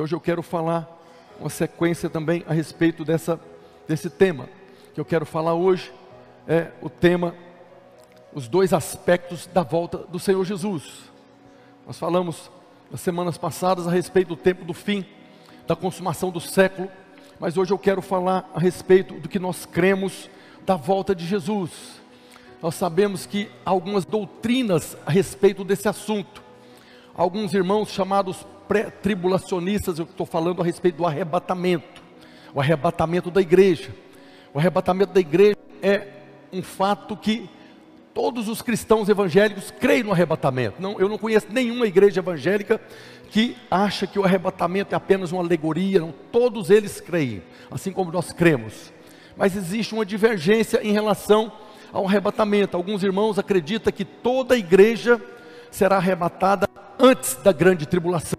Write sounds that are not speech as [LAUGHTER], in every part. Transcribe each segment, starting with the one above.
Hoje eu quero falar uma sequência também a respeito dessa, desse tema. Que eu quero falar hoje é o tema, os dois aspectos da volta do Senhor Jesus. Nós falamos nas semanas passadas a respeito do tempo do fim, da consumação do século, mas hoje eu quero falar a respeito do que nós cremos da volta de Jesus nós sabemos que há algumas doutrinas a respeito desse assunto. Alguns irmãos chamados pré-tribulacionistas, eu estou falando a respeito do arrebatamento, o arrebatamento da igreja. O arrebatamento da igreja é um fato que todos os cristãos evangélicos creem no arrebatamento. Não, eu não conheço nenhuma igreja evangélica que acha que o arrebatamento é apenas uma alegoria. Não, todos eles creem, assim como nós cremos. Mas existe uma divergência em relação ao arrebatamento. Alguns irmãos acreditam que toda a igreja será arrebatada antes da grande tribulação.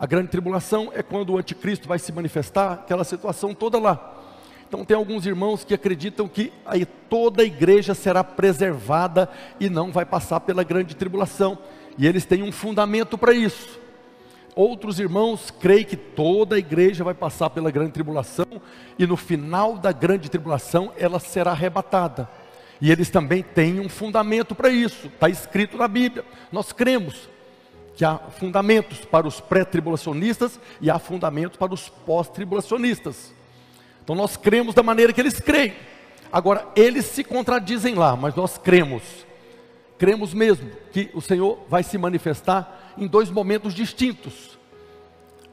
A grande tribulação é quando o anticristo vai se manifestar, aquela situação toda lá. Então tem alguns irmãos que acreditam que aí toda a igreja será preservada e não vai passar pela grande tribulação. E eles têm um fundamento para isso. Outros irmãos creem que toda a igreja vai passar pela grande tribulação e no final da grande tribulação ela será arrebatada. E eles também têm um fundamento para isso, está escrito na Bíblia. Nós cremos que há fundamentos para os pré-tribulacionistas e há fundamentos para os pós-tribulacionistas. Então nós cremos da maneira que eles creem. Agora, eles se contradizem lá, mas nós cremos. Cremos mesmo que o Senhor vai se manifestar em dois momentos distintos.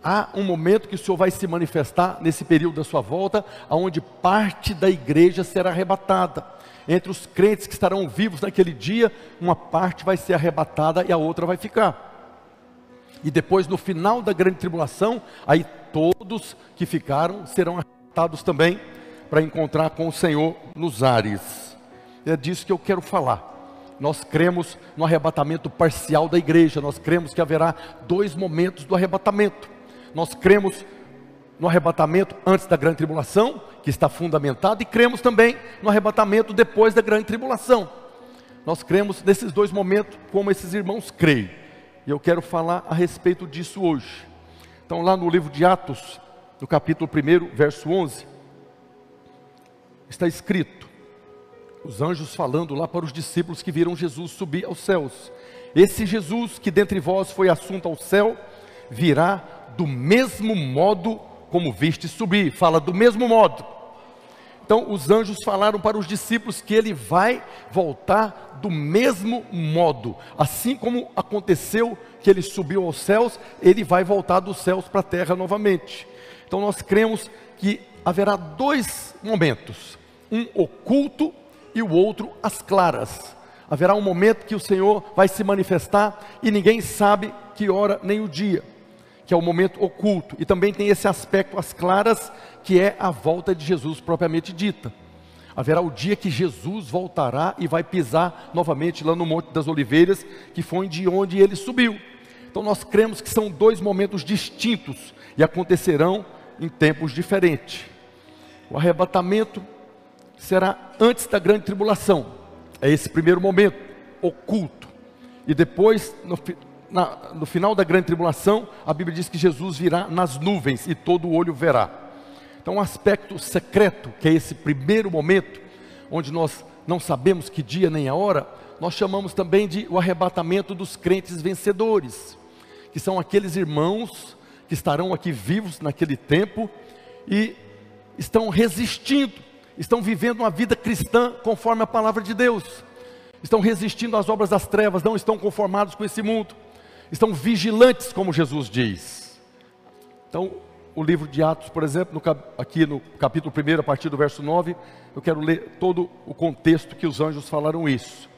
Há um momento que o Senhor vai se manifestar nesse período da sua volta, aonde parte da igreja será arrebatada entre os crentes que estarão vivos naquele dia, uma parte vai ser arrebatada e a outra vai ficar. E depois, no final da grande tribulação, aí todos que ficaram serão arrebatados também para encontrar com o Senhor nos ares. É disso que eu quero falar. Nós cremos no arrebatamento parcial da igreja, nós cremos que haverá dois momentos do arrebatamento. Nós cremos no arrebatamento antes da grande tribulação, que está fundamentado, e cremos também no arrebatamento depois da grande tribulação. Nós cremos nesses dois momentos como esses irmãos creem. E eu quero falar a respeito disso hoje. Então, lá no livro de Atos, no capítulo 1, verso 11, está escrito: os anjos falando lá para os discípulos que viram Jesus subir aos céus. Esse Jesus que dentre vós foi assunto ao céu, virá do mesmo modo como viste subir, fala do mesmo modo. Então os anjos falaram para os discípulos que ele vai voltar do mesmo modo, assim como aconteceu que ele subiu aos céus, ele vai voltar dos céus para a terra novamente. Então nós cremos que haverá dois momentos, um oculto e o outro às claras. Haverá um momento que o Senhor vai se manifestar e ninguém sabe que hora nem o dia que é o momento oculto, e também tem esse aspecto às claras, que é a volta de Jesus propriamente dita. Haverá o dia que Jesus voltará e vai pisar novamente lá no Monte das Oliveiras, que foi de onde ele subiu. Então nós cremos que são dois momentos distintos e acontecerão em tempos diferentes. O arrebatamento será antes da grande tribulação, é esse primeiro momento oculto, e depois, no, na, no final da grande tribulação, a Bíblia diz que Jesus virá nas nuvens e todo olho verá. Então, um aspecto secreto, que é esse primeiro momento, onde nós não sabemos que dia nem a hora, nós chamamos também de o arrebatamento dos crentes vencedores, que são aqueles irmãos que estarão aqui vivos naquele tempo e estão resistindo, estão vivendo uma vida cristã conforme a palavra de Deus, estão resistindo às obras das trevas, não estão conformados com esse mundo estão vigilantes, como Jesus diz. Então, o livro de Atos, por exemplo, no, aqui no capítulo 1, a partir do verso 9, eu quero ler todo o contexto que os anjos falaram isso.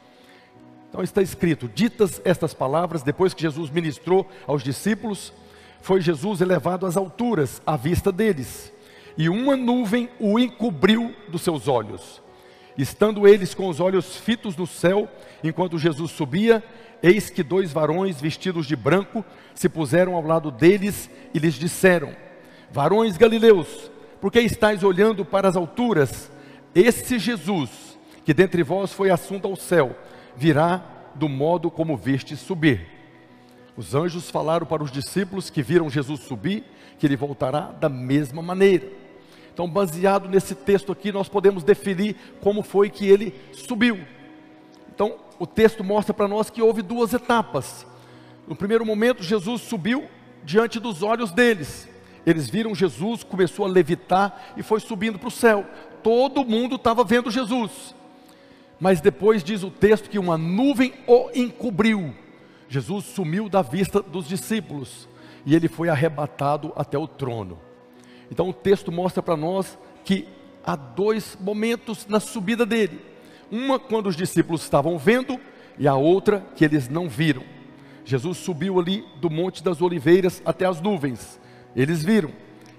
Então está escrito: Ditas estas palavras, depois que Jesus ministrou aos discípulos, foi Jesus elevado às alturas, à vista deles, e uma nuvem o encobriu dos seus olhos. Estando eles com os olhos fitos no céu, enquanto Jesus subia, Eis que dois varões vestidos de branco se puseram ao lado deles e lhes disseram: Varões galileus, por que estáis olhando para as alturas? Esse Jesus, que dentre vós foi assunto ao céu, virá do modo como viste subir. Os anjos falaram para os discípulos que viram Jesus subir, que ele voltará da mesma maneira. Então, baseado nesse texto aqui, nós podemos definir como foi que ele subiu. Então, o texto mostra para nós que houve duas etapas. No primeiro momento, Jesus subiu diante dos olhos deles. Eles viram Jesus, começou a levitar e foi subindo para o céu. Todo mundo estava vendo Jesus. Mas depois diz o texto que uma nuvem o encobriu. Jesus sumiu da vista dos discípulos e ele foi arrebatado até o trono. Então o texto mostra para nós que há dois momentos na subida dele. Uma quando os discípulos estavam vendo e a outra que eles não viram. Jesus subiu ali do Monte das Oliveiras até as nuvens. Eles viram.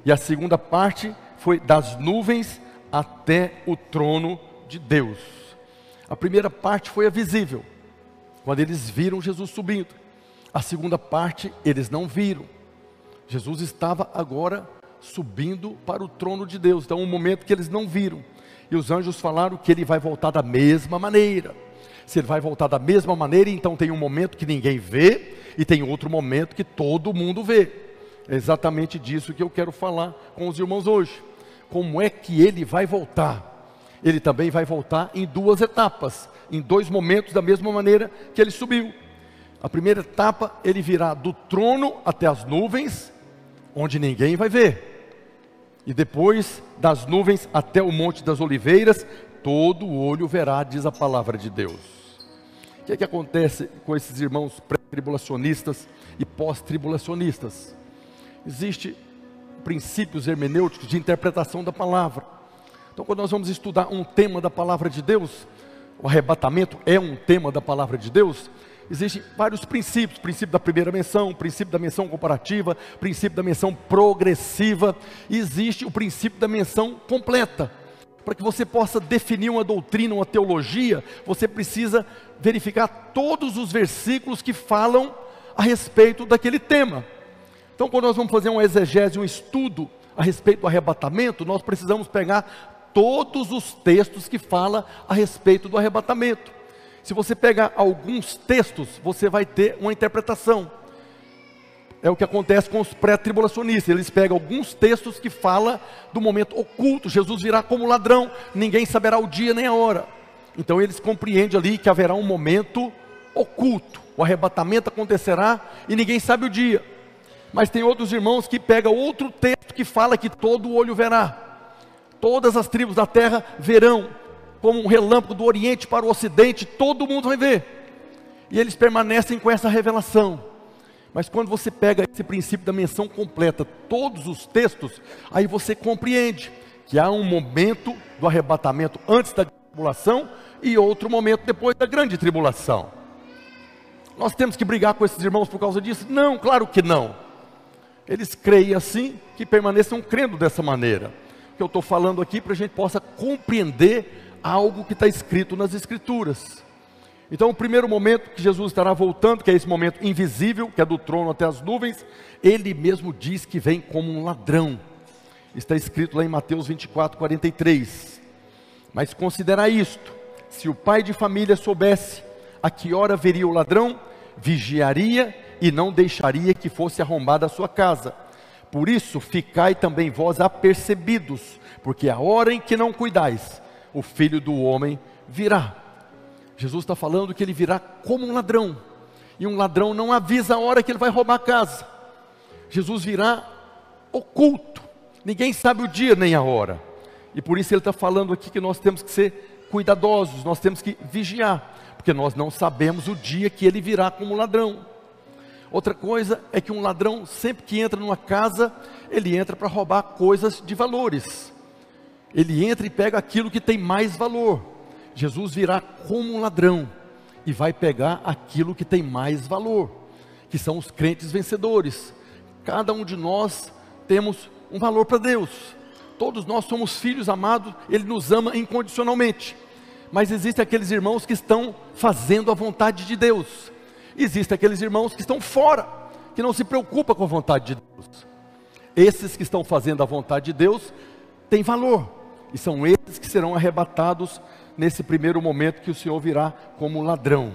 E a segunda parte foi das nuvens até o trono de Deus. A primeira parte foi a visível, quando eles viram Jesus subindo. A segunda parte eles não viram. Jesus estava agora subindo para o trono de Deus. Então, um momento que eles não viram. E os anjos falaram que ele vai voltar da mesma maneira. Se ele vai voltar da mesma maneira, então tem um momento que ninguém vê e tem outro momento que todo mundo vê. É exatamente disso que eu quero falar com os irmãos hoje. Como é que ele vai voltar? Ele também vai voltar em duas etapas, em dois momentos da mesma maneira que ele subiu. A primeira etapa, ele virá do trono até as nuvens, onde ninguém vai ver. E depois das nuvens até o monte das oliveiras, todo olho verá, diz a palavra de Deus que é que acontece com esses irmãos pré-tribulacionistas e pós-tribulacionistas? Existem princípios hermenêuticos de interpretação da palavra. Então, quando nós vamos estudar um tema da palavra de Deus, o arrebatamento é um tema da palavra de Deus, existem vários princípios: princípio da primeira menção, princípio da menção comparativa, princípio da menção progressiva, existe o princípio da menção completa para que você possa definir uma doutrina, uma teologia, você precisa verificar todos os versículos que falam a respeito daquele tema. Então, quando nós vamos fazer uma exegese, um estudo a respeito do arrebatamento, nós precisamos pegar todos os textos que falam a respeito do arrebatamento. Se você pegar alguns textos, você vai ter uma interpretação é o que acontece com os pré-tribulacionistas. Eles pegam alguns textos que falam do momento oculto. Jesus virá como ladrão, ninguém saberá o dia nem a hora. Então eles compreendem ali que haverá um momento oculto. O arrebatamento acontecerá e ninguém sabe o dia. Mas tem outros irmãos que pegam outro texto que fala que todo olho verá. Todas as tribos da terra verão, como um relâmpago do oriente para o ocidente, todo mundo vai ver. E eles permanecem com essa revelação. Mas quando você pega esse princípio da menção completa, todos os textos, aí você compreende que há um momento do arrebatamento antes da tribulação e outro momento depois da grande tribulação. Nós temos que brigar com esses irmãos por causa disso? Não, claro que não. Eles creem assim, que permaneçam crendo dessa maneira. O que eu estou falando aqui para a gente possa compreender algo que está escrito nas Escrituras. Então, o primeiro momento que Jesus estará voltando, que é esse momento invisível, que é do trono até as nuvens, ele mesmo diz que vem como um ladrão. Está escrito lá em Mateus 24, 43. Mas considera isto: se o pai de família soubesse a que hora veria o ladrão, vigiaria e não deixaria que fosse arrombada a sua casa. Por isso, ficai também vós apercebidos, porque a hora em que não cuidais, o filho do homem virá. Jesus está falando que ele virá como um ladrão, e um ladrão não avisa a hora que ele vai roubar a casa. Jesus virá oculto, ninguém sabe o dia nem a hora, e por isso ele está falando aqui que nós temos que ser cuidadosos, nós temos que vigiar, porque nós não sabemos o dia que ele virá como ladrão. Outra coisa é que um ladrão, sempre que entra numa casa, ele entra para roubar coisas de valores. Ele entra e pega aquilo que tem mais valor. Jesus virá como um ladrão e vai pegar aquilo que tem mais valor, que são os crentes vencedores. Cada um de nós temos um valor para Deus. Todos nós somos filhos amados, Ele nos ama incondicionalmente. Mas existem aqueles irmãos que estão fazendo a vontade de Deus. Existem aqueles irmãos que estão fora, que não se preocupam com a vontade de Deus. Esses que estão fazendo a vontade de Deus têm valor, e são esses que serão arrebatados nesse primeiro momento que o Senhor virá como ladrão.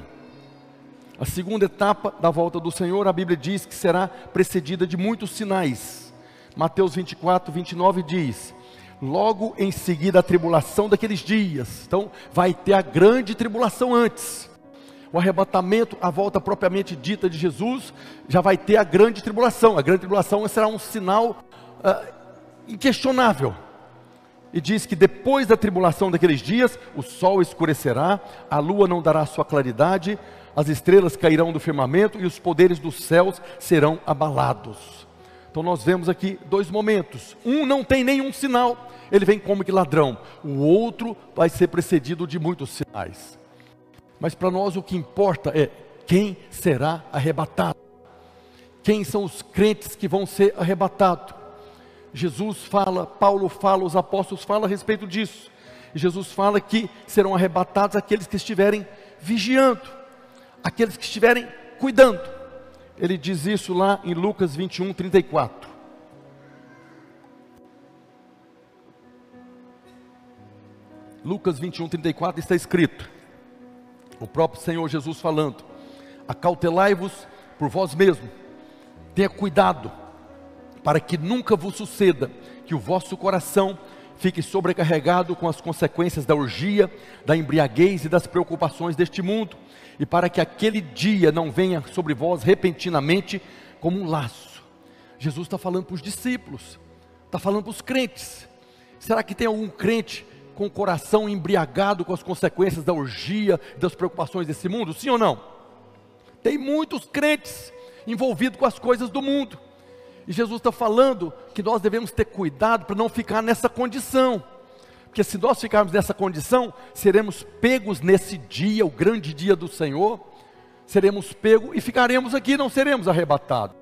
A segunda etapa da volta do Senhor, a Bíblia diz que será precedida de muitos sinais. Mateus 24, 29 diz: Logo em seguida a tribulação daqueles dias. Então, vai ter a grande tribulação antes. O arrebatamento, a volta propriamente dita de Jesus, já vai ter a grande tribulação. A grande tribulação será um sinal uh, inquestionável. E diz que depois da tribulação daqueles dias, o sol escurecerá, a lua não dará sua claridade, as estrelas cairão do firmamento e os poderes dos céus serão abalados. Então nós vemos aqui dois momentos. Um não tem nenhum sinal, ele vem como que ladrão. O outro vai ser precedido de muitos sinais. Mas para nós o que importa é quem será arrebatado. Quem são os crentes que vão ser arrebatados? Jesus fala, Paulo fala, os apóstolos falam a respeito disso. Jesus fala que serão arrebatados aqueles que estiverem vigiando, aqueles que estiverem cuidando. Ele diz isso lá em Lucas 21, 34. Lucas 21, 34 está escrito: o próprio Senhor Jesus falando: Acautelai-vos por vós mesmos, tenha cuidado para que nunca vos suceda que o vosso coração fique sobrecarregado com as consequências da orgia, da embriaguez e das preocupações deste mundo, e para que aquele dia não venha sobre vós repentinamente como um laço. Jesus está falando para os discípulos, está falando para os crentes. Será que tem algum crente com o coração embriagado com as consequências da orgia, das preocupações desse mundo? Sim ou não? Tem muitos crentes envolvidos com as coisas do mundo. E Jesus está falando que nós devemos ter cuidado para não ficar nessa condição. Porque se nós ficarmos nessa condição, seremos pegos nesse dia, o grande dia do Senhor, seremos pegos e ficaremos aqui, não seremos arrebatados.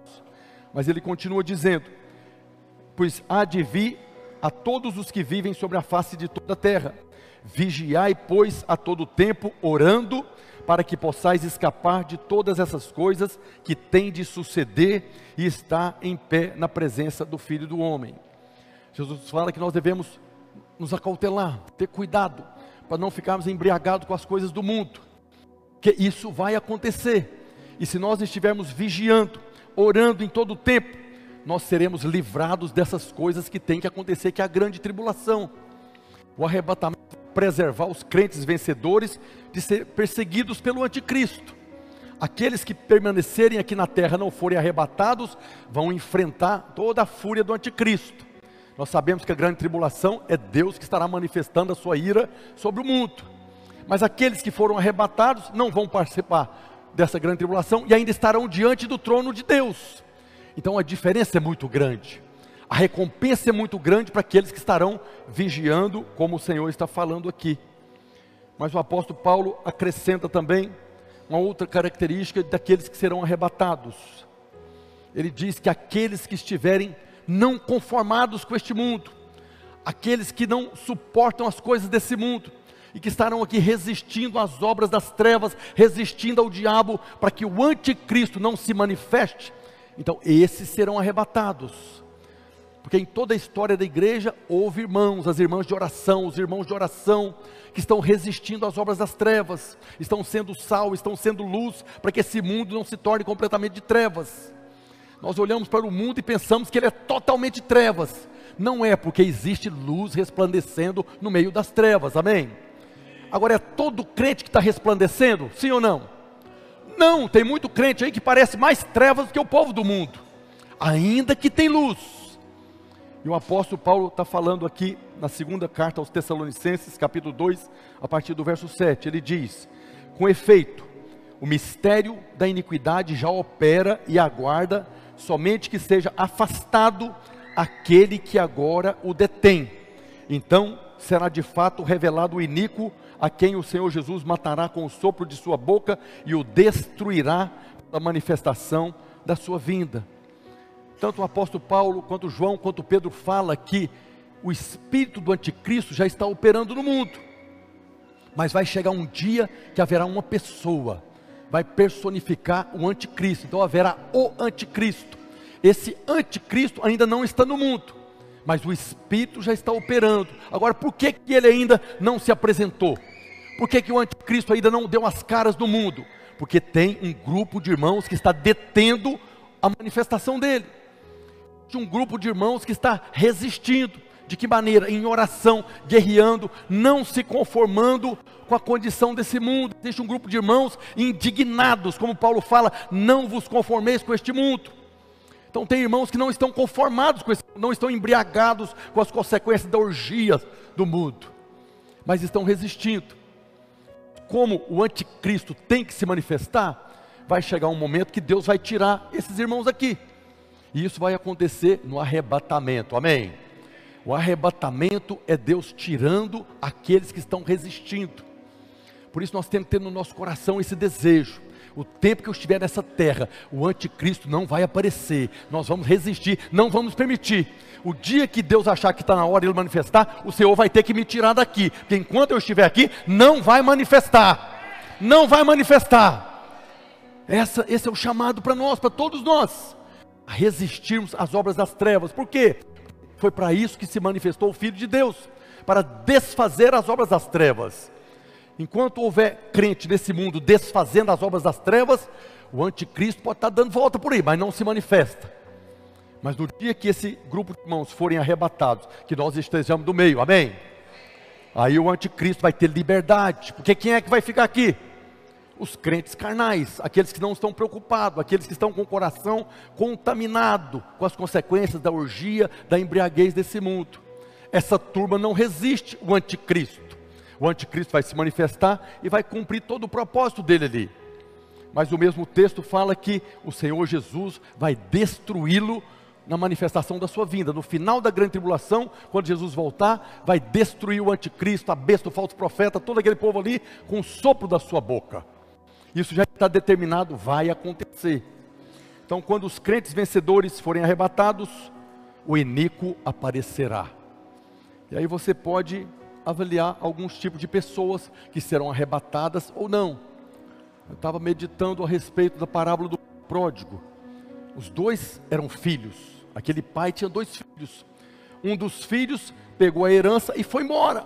Mas ele continua dizendo: Pois há de vir a todos os que vivem sobre a face de toda a terra, vigiai, pois, a todo tempo, orando, para que possais escapar de todas essas coisas que têm de suceder e estar em pé na presença do Filho do Homem. Jesus fala que nós devemos nos acautelar, ter cuidado, para não ficarmos embriagados com as coisas do mundo, que isso vai acontecer. E se nós estivermos vigiando, orando em todo o tempo, nós seremos livrados dessas coisas que tem que acontecer, que é a grande tribulação. O arrebatamento preservar os crentes vencedores de ser perseguidos pelo anticristo. Aqueles que permanecerem aqui na terra não forem arrebatados, vão enfrentar toda a fúria do anticristo. Nós sabemos que a grande tribulação é Deus que estará manifestando a sua ira sobre o mundo. Mas aqueles que foram arrebatados não vão participar dessa grande tribulação e ainda estarão diante do trono de Deus. Então a diferença é muito grande. A recompensa é muito grande para aqueles que estarão vigiando, como o Senhor está falando aqui. Mas o apóstolo Paulo acrescenta também uma outra característica daqueles que serão arrebatados. Ele diz que aqueles que estiverem não conformados com este mundo, aqueles que não suportam as coisas desse mundo, e que estarão aqui resistindo às obras das trevas, resistindo ao diabo, para que o anticristo não se manifeste, então esses serão arrebatados. Porque em toda a história da igreja houve irmãos, as irmãs de oração, os irmãos de oração, que estão resistindo às obras das trevas, estão sendo sal, estão sendo luz, para que esse mundo não se torne completamente de trevas. Nós olhamos para o mundo e pensamos que ele é totalmente trevas. Não é, porque existe luz resplandecendo no meio das trevas, amém? Agora é todo crente que está resplandecendo, sim ou não? Não, tem muito crente aí que parece mais trevas do que o povo do mundo, ainda que tem luz. E o apóstolo Paulo está falando aqui na segunda carta aos Tessalonicenses, capítulo 2, a partir do verso 7. Ele diz: Com efeito, o mistério da iniquidade já opera e aguarda somente que seja afastado aquele que agora o detém. Então será de fato revelado o iníquo, a quem o Senhor Jesus matará com o sopro de sua boca e o destruirá pela manifestação da sua vinda tanto o apóstolo Paulo, quanto João, quanto Pedro fala que o espírito do anticristo já está operando no mundo. Mas vai chegar um dia que haverá uma pessoa, vai personificar o anticristo. Então haverá o anticristo. Esse anticristo ainda não está no mundo, mas o espírito já está operando. Agora, por que, que ele ainda não se apresentou? Por que, que o anticristo ainda não deu as caras no mundo? Porque tem um grupo de irmãos que está detendo a manifestação dele. De um grupo de irmãos que está resistindo. De que maneira? Em oração, guerreando, não se conformando com a condição desse mundo. Existe um grupo de irmãos indignados, como Paulo fala, não vos conformeis com este mundo. Então tem irmãos que não estão conformados com esse, não estão embriagados com as consequências da orgia do mundo, mas estão resistindo. Como o anticristo tem que se manifestar, vai chegar um momento que Deus vai tirar esses irmãos aqui. E isso vai acontecer no arrebatamento. Amém. O arrebatamento é Deus tirando aqueles que estão resistindo. Por isso nós temos que ter no nosso coração esse desejo o tempo que eu estiver nessa terra, o anticristo não vai aparecer. Nós vamos resistir, não vamos permitir. O dia que Deus achar que está na hora de ele manifestar, o Senhor vai ter que me tirar daqui. Porque enquanto eu estiver aqui, não vai manifestar. Não vai manifestar. Essa, esse é o chamado para nós, para todos nós. A resistirmos às obras das trevas. Por quê? Foi para isso que se manifestou o Filho de Deus para desfazer as obras das trevas. Enquanto houver crente nesse mundo desfazendo as obras das trevas, o anticristo pode estar dando volta por aí, mas não se manifesta. Mas no dia que esse grupo de irmãos forem arrebatados, que nós estejamos do meio, amém? Aí o anticristo vai ter liberdade, porque quem é que vai ficar aqui? Os crentes carnais, aqueles que não estão preocupados, aqueles que estão com o coração contaminado com as consequências da orgia, da embriaguez desse mundo. Essa turma não resiste o anticristo o anticristo vai se manifestar e vai cumprir todo o propósito dele ali. Mas o mesmo texto fala que o Senhor Jesus vai destruí-lo na manifestação da sua vinda. No final da grande tribulação, quando Jesus voltar, vai destruir o anticristo, a besta, o falso profeta, todo aquele povo ali, com o sopro da sua boca. Isso já está determinado, vai acontecer. Então, quando os crentes vencedores forem arrebatados, o iníquo aparecerá. E aí você pode avaliar alguns tipos de pessoas que serão arrebatadas ou não. Eu estava meditando a respeito da parábola do pródigo. Os dois eram filhos. Aquele pai tinha dois filhos. Um dos filhos pegou a herança e foi embora.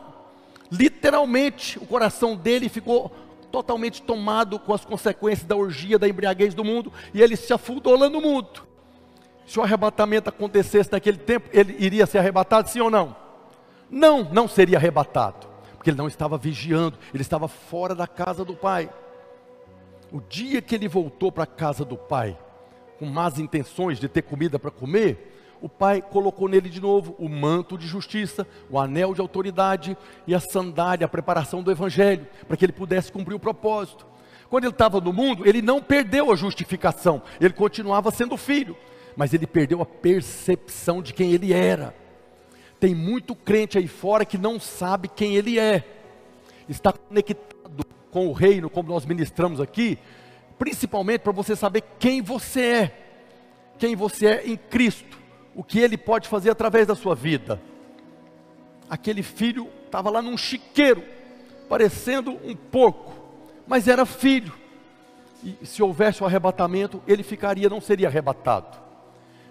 Literalmente, o coração dele ficou totalmente tomado com as consequências da orgia, da embriaguez do mundo, e ele se afundou lá no mundo. Se o arrebatamento acontecesse naquele tempo, ele iria ser arrebatado, sim ou não? Não, não seria arrebatado, porque ele não estava vigiando, ele estava fora da casa do pai. O dia que ele voltou para a casa do pai, com más intenções de ter comida para comer, o pai colocou nele de novo o manto de justiça, o anel de autoridade e a sandália, a preparação do evangelho, para que ele pudesse cumprir o propósito. Quando ele estava no mundo, ele não perdeu a justificação, ele continuava sendo filho, mas ele perdeu a percepção de quem ele era. Tem muito crente aí fora que não sabe quem ele é, está conectado com o reino, como nós ministramos aqui, principalmente para você saber quem você é, quem você é em Cristo, o que ele pode fazer através da sua vida. Aquele filho estava lá num chiqueiro, parecendo um porco, mas era filho. E se houvesse o arrebatamento, ele ficaria, não seria arrebatado.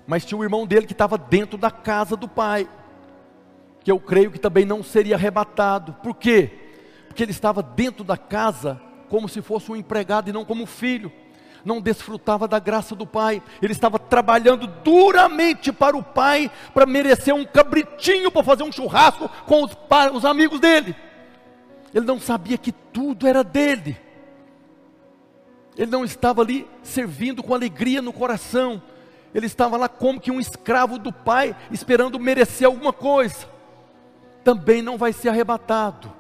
Mas tinha o irmão dele que estava dentro da casa do pai que eu creio que também não seria arrebatado. Por quê? Porque ele estava dentro da casa como se fosse um empregado e não como filho. Não desfrutava da graça do pai. Ele estava trabalhando duramente para o pai para merecer um cabritinho para fazer um churrasco com os, os amigos dele. Ele não sabia que tudo era dele. Ele não estava ali servindo com alegria no coração. Ele estava lá como que um escravo do pai, esperando merecer alguma coisa também não vai ser arrebatado.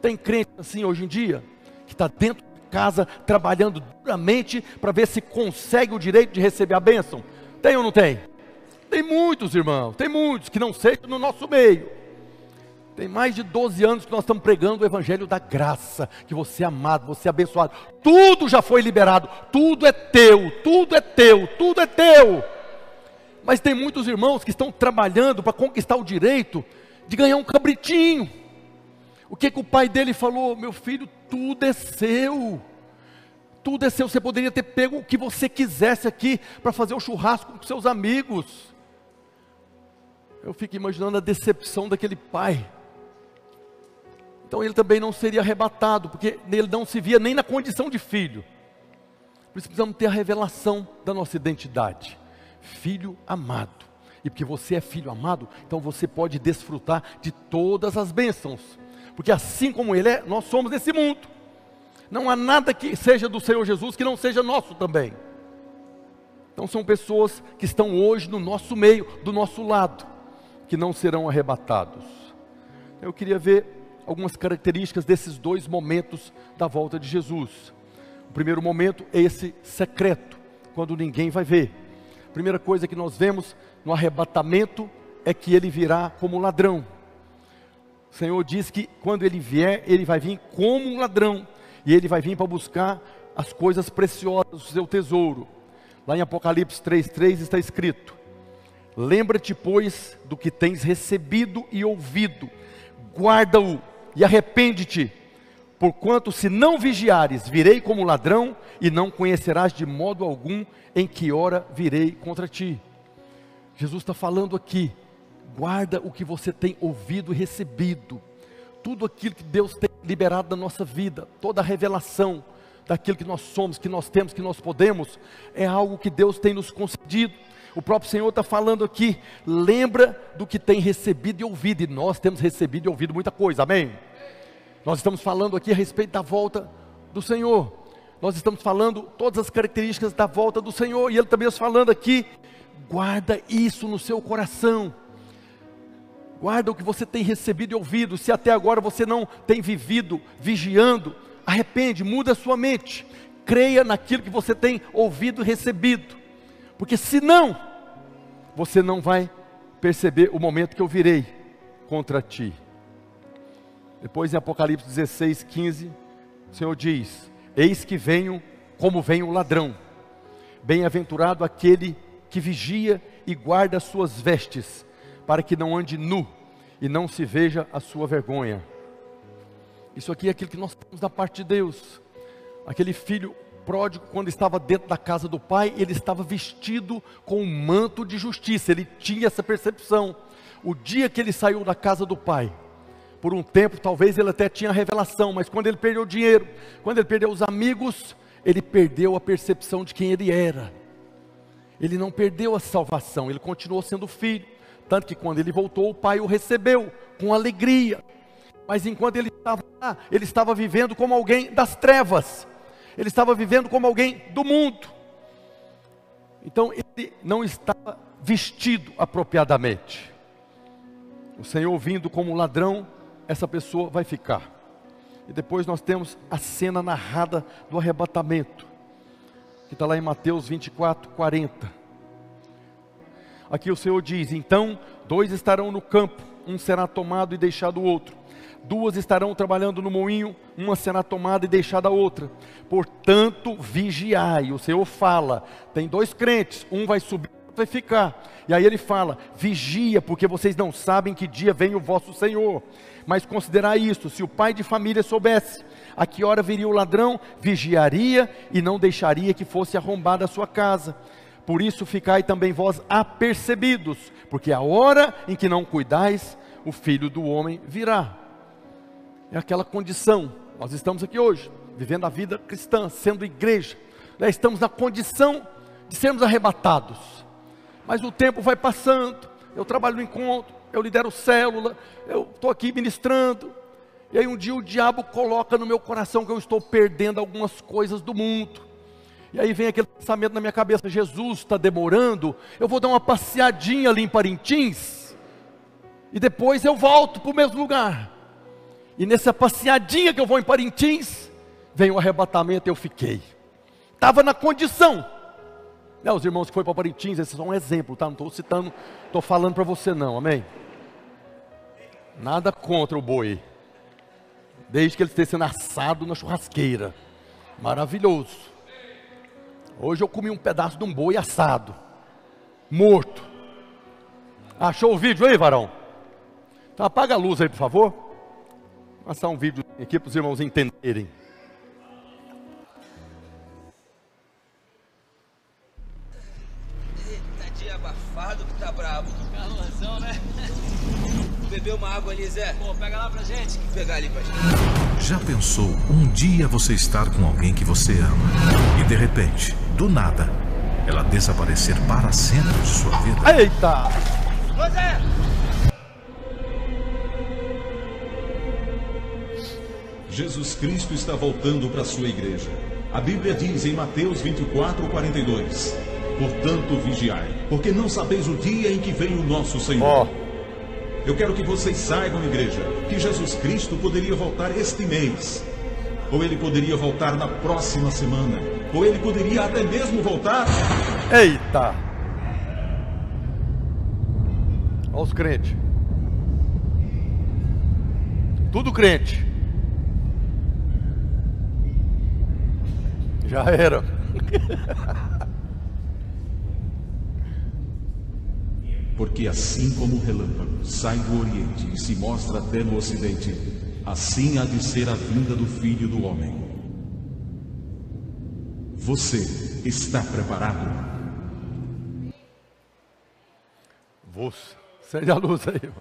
Tem crente assim hoje em dia, que está dentro de casa, trabalhando duramente para ver se consegue o direito de receber a bênção. Tem ou não tem? Tem muitos irmãos, tem muitos que não sejam no nosso meio. Tem mais de 12 anos que nós estamos pregando o Evangelho da graça, que você é amado, você é abençoado, tudo já foi liberado, tudo é teu, tudo é teu, tudo é teu. Mas tem muitos irmãos que estão trabalhando para conquistar o direito de ganhar um cabritinho. O que, que o pai dele falou? Meu filho, tudo é seu. Tudo é seu. Você poderia ter pego o que você quisesse aqui para fazer o um churrasco com seus amigos. Eu fico imaginando a decepção daquele pai. Então ele também não seria arrebatado, porque ele não se via nem na condição de filho. precisamos ter a revelação da nossa identidade. Filho amado. E porque você é filho amado, então você pode desfrutar de todas as bênçãos. Porque assim como Ele é, nós somos desse mundo. Não há nada que seja do Senhor Jesus que não seja nosso também. Então são pessoas que estão hoje no nosso meio, do nosso lado, que não serão arrebatados. Eu queria ver algumas características desses dois momentos da volta de Jesus. O primeiro momento é esse secreto, quando ninguém vai ver. A primeira coisa que nós vemos no arrebatamento é que ele virá como ladrão. O Senhor diz que quando ele vier, ele vai vir como um ladrão, e ele vai vir para buscar as coisas preciosas do seu tesouro. Lá em Apocalipse 3,3 está escrito: Lembra-te, pois, do que tens recebido e ouvido, guarda-o e arrepende-te, porquanto se não vigiares, virei como ladrão e não conhecerás de modo algum em que hora virei contra ti. Jesus está falando aqui, guarda o que você tem ouvido e recebido, tudo aquilo que Deus tem liberado da nossa vida, toda a revelação daquilo que nós somos, que nós temos, que nós podemos, é algo que Deus tem nos concedido. O próprio Senhor está falando aqui, lembra do que tem recebido e ouvido, e nós temos recebido e ouvido muita coisa, amém? Nós estamos falando aqui a respeito da volta do Senhor, nós estamos falando todas as características da volta do Senhor, e Ele também está falando aqui guarda isso no seu coração. Guarda o que você tem recebido e ouvido. Se até agora você não tem vivido vigiando, arrepende, muda a sua mente. Creia naquilo que você tem ouvido e recebido. Porque senão, você não vai perceber o momento que eu virei contra ti. Depois em Apocalipse 16, 15, o Senhor diz: Eis que venho como vem o ladrão. Bem-aventurado aquele que vigia e guarda as suas vestes, para que não ande nu e não se veja a sua vergonha. Isso aqui é aquilo que nós temos da parte de Deus. Aquele filho pródigo, quando estava dentro da casa do pai, ele estava vestido com um manto de justiça, ele tinha essa percepção. O dia que ele saiu da casa do pai, por um tempo, talvez ele até tinha revelação, mas quando ele perdeu o dinheiro, quando ele perdeu os amigos, ele perdeu a percepção de quem ele era. Ele não perdeu a salvação, ele continuou sendo filho. Tanto que quando ele voltou, o pai o recebeu com alegria. Mas enquanto ele estava lá, ele estava vivendo como alguém das trevas. Ele estava vivendo como alguém do mundo. Então ele não estava vestido apropriadamente. O Senhor vindo como ladrão, essa pessoa vai ficar. E depois nós temos a cena narrada do arrebatamento que está lá em Mateus 24, 40. Aqui o Senhor diz: Então, dois estarão no campo, um será tomado e deixado o outro. Duas estarão trabalhando no moinho, uma será tomada e deixada a outra. Portanto, vigiai. O Senhor fala: tem dois crentes, um vai subir, outro vai ficar. E aí ele fala: vigia, porque vocês não sabem que dia vem o vosso Senhor. Mas considerai isto: se o pai de família soubesse a que hora viria o ladrão, vigiaria e não deixaria que fosse arrombada a sua casa. Por isso ficai também vós apercebidos, porque a hora em que não cuidais, o filho do homem virá. É aquela condição. Nós estamos aqui hoje, vivendo a vida cristã, sendo igreja. Né? Estamos na condição de sermos arrebatados. Mas o tempo vai passando. Eu trabalho no encontro, eu lidero célula, eu estou aqui ministrando, e aí um dia o diabo coloca no meu coração que eu estou perdendo algumas coisas do mundo. E aí vem aquele pensamento na minha cabeça: Jesus está demorando, eu vou dar uma passeadinha ali em Parintins, e depois eu volto para o mesmo lugar. E nessa passeadinha que eu vou em Parintins, vem o arrebatamento e eu fiquei. Estava na condição. Né, os irmãos que foram para Parintins, esse é só um exemplo, tá? Não estou citando, estou falando para você não, amém? Nada contra o boi desde que ele esteja sendo assado na churrasqueira. Maravilhoso. Hoje eu comi um pedaço de um boi assado, morto. Achou o vídeo aí, varão? Então apaga a luz aí, por favor. Vou passar um vídeo aqui para os irmãos entenderem. Eita, dia abafado que tá bravo. Calorzão, né? Beber uma água ali, Zé? Pô, pega lá pra gente. Vou pegar ali, pastor. Já pensou um dia você estar com alguém que você ama e de repente, do nada, ela desaparecer para sempre de sua vida? Eita! Ô, Zé! Jesus Cristo está voltando para a sua igreja. A Bíblia diz em Mateus 24, 42: Portanto, vigiai, porque não sabeis o dia em que vem o nosso Senhor. Ó, Eu quero que vocês saibam, igreja, que Jesus Cristo poderia voltar este mês, ou ele poderia voltar na próxima semana, ou ele poderia até mesmo voltar. eita! Olha os crentes. Tudo crente. Já era. [LAUGHS] Porque assim como o relâmpago sai do Oriente e se mostra até no Ocidente, assim há de ser a vinda do Filho do Homem. Você está preparado? Você. Acende a luz aí.